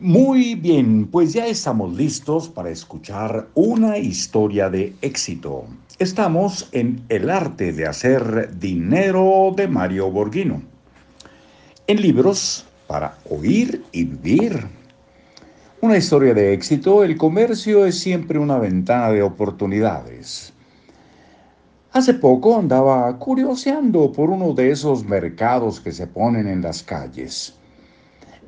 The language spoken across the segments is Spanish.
Muy bien, pues ya estamos listos para escuchar una historia de éxito. Estamos en El arte de hacer dinero de Mario Borghino. En libros para oír y vivir. Una historia de éxito, el comercio es siempre una ventana de oportunidades. Hace poco andaba curioseando por uno de esos mercados que se ponen en las calles.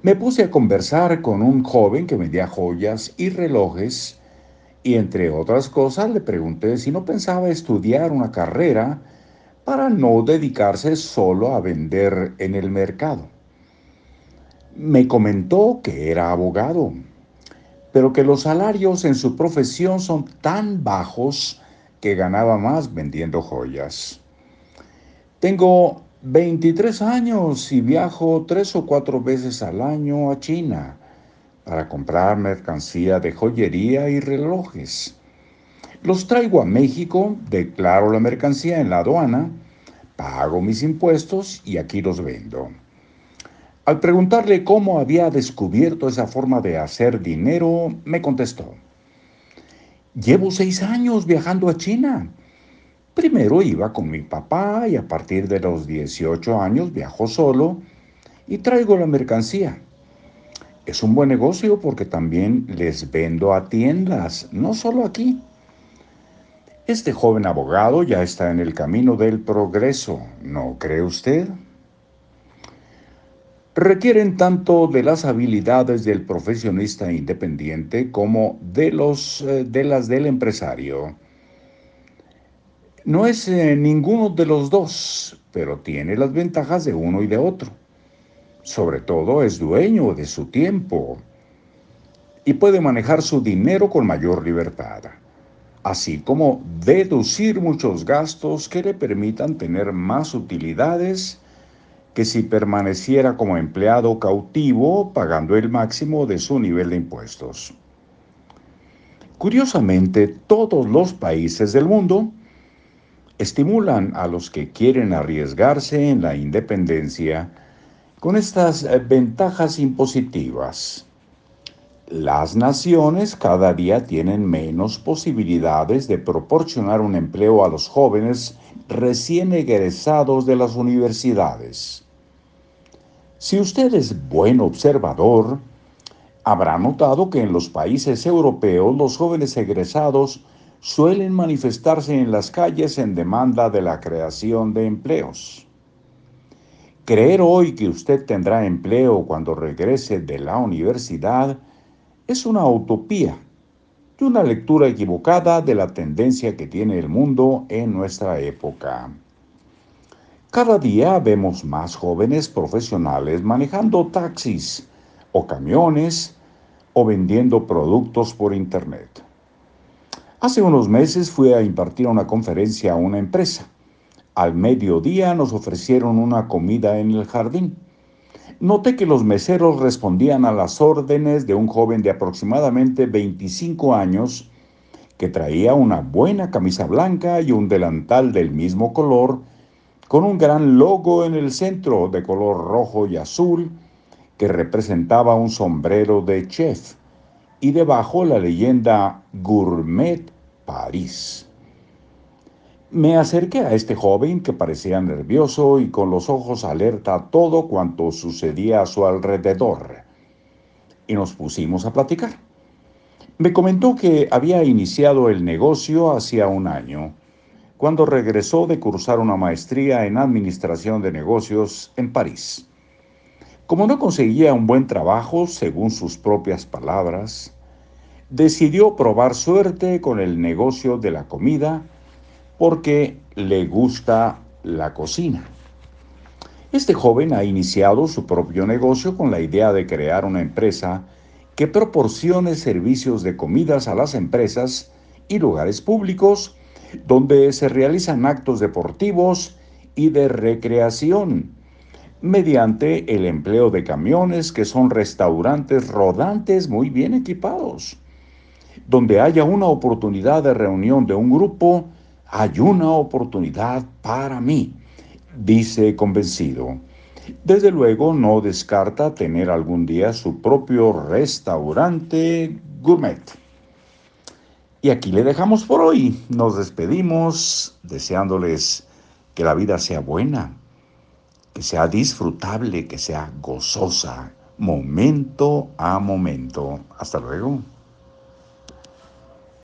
Me puse a conversar con un joven que vendía joyas y relojes y entre otras cosas le pregunté si no pensaba estudiar una carrera para no dedicarse solo a vender en el mercado. Me comentó que era abogado, pero que los salarios en su profesión son tan bajos que ganaba más vendiendo joyas. Tengo 23 años y viajo tres o cuatro veces al año a China para comprar mercancía de joyería y relojes. Los traigo a México, declaro la mercancía en la aduana, pago mis impuestos y aquí los vendo. Al preguntarle cómo había descubierto esa forma de hacer dinero, me contestó, llevo seis años viajando a China Primero iba con mi papá y a partir de los 18 años viajo solo y traigo la mercancía. Es un buen negocio porque también les vendo a tiendas, no solo aquí. Este joven abogado ya está en el camino del progreso, ¿no cree usted? Requieren tanto de las habilidades del profesionista independiente como de, los, eh, de las del empresario. No es eh, ninguno de los dos, pero tiene las ventajas de uno y de otro. Sobre todo es dueño de su tiempo y puede manejar su dinero con mayor libertad, así como deducir muchos gastos que le permitan tener más utilidades que si permaneciera como empleado cautivo pagando el máximo de su nivel de impuestos. Curiosamente, todos los países del mundo estimulan a los que quieren arriesgarse en la independencia con estas eh, ventajas impositivas. Las naciones cada día tienen menos posibilidades de proporcionar un empleo a los jóvenes recién egresados de las universidades. Si usted es buen observador, habrá notado que en los países europeos los jóvenes egresados suelen manifestarse en las calles en demanda de la creación de empleos. Creer hoy que usted tendrá empleo cuando regrese de la universidad es una utopía y una lectura equivocada de la tendencia que tiene el mundo en nuestra época. Cada día vemos más jóvenes profesionales manejando taxis o camiones o vendiendo productos por Internet. Hace unos meses fui a impartir una conferencia a una empresa. Al mediodía nos ofrecieron una comida en el jardín. Noté que los meseros respondían a las órdenes de un joven de aproximadamente 25 años que traía una buena camisa blanca y un delantal del mismo color, con un gran logo en el centro de color rojo y azul que representaba un sombrero de chef y debajo la leyenda Gourmet París. Me acerqué a este joven que parecía nervioso y con los ojos alerta a todo cuanto sucedía a su alrededor. Y nos pusimos a platicar. Me comentó que había iniciado el negocio hacía un año, cuando regresó de cursar una maestría en Administración de Negocios en París. Como no conseguía un buen trabajo, según sus propias palabras, decidió probar suerte con el negocio de la comida porque le gusta la cocina. Este joven ha iniciado su propio negocio con la idea de crear una empresa que proporcione servicios de comidas a las empresas y lugares públicos donde se realizan actos deportivos y de recreación mediante el empleo de camiones que son restaurantes rodantes muy bien equipados. Donde haya una oportunidad de reunión de un grupo, hay una oportunidad para mí, dice convencido. Desde luego no descarta tener algún día su propio restaurante gourmet. Y aquí le dejamos por hoy. Nos despedimos deseándoles que la vida sea buena, que sea disfrutable, que sea gozosa, momento a momento. Hasta luego.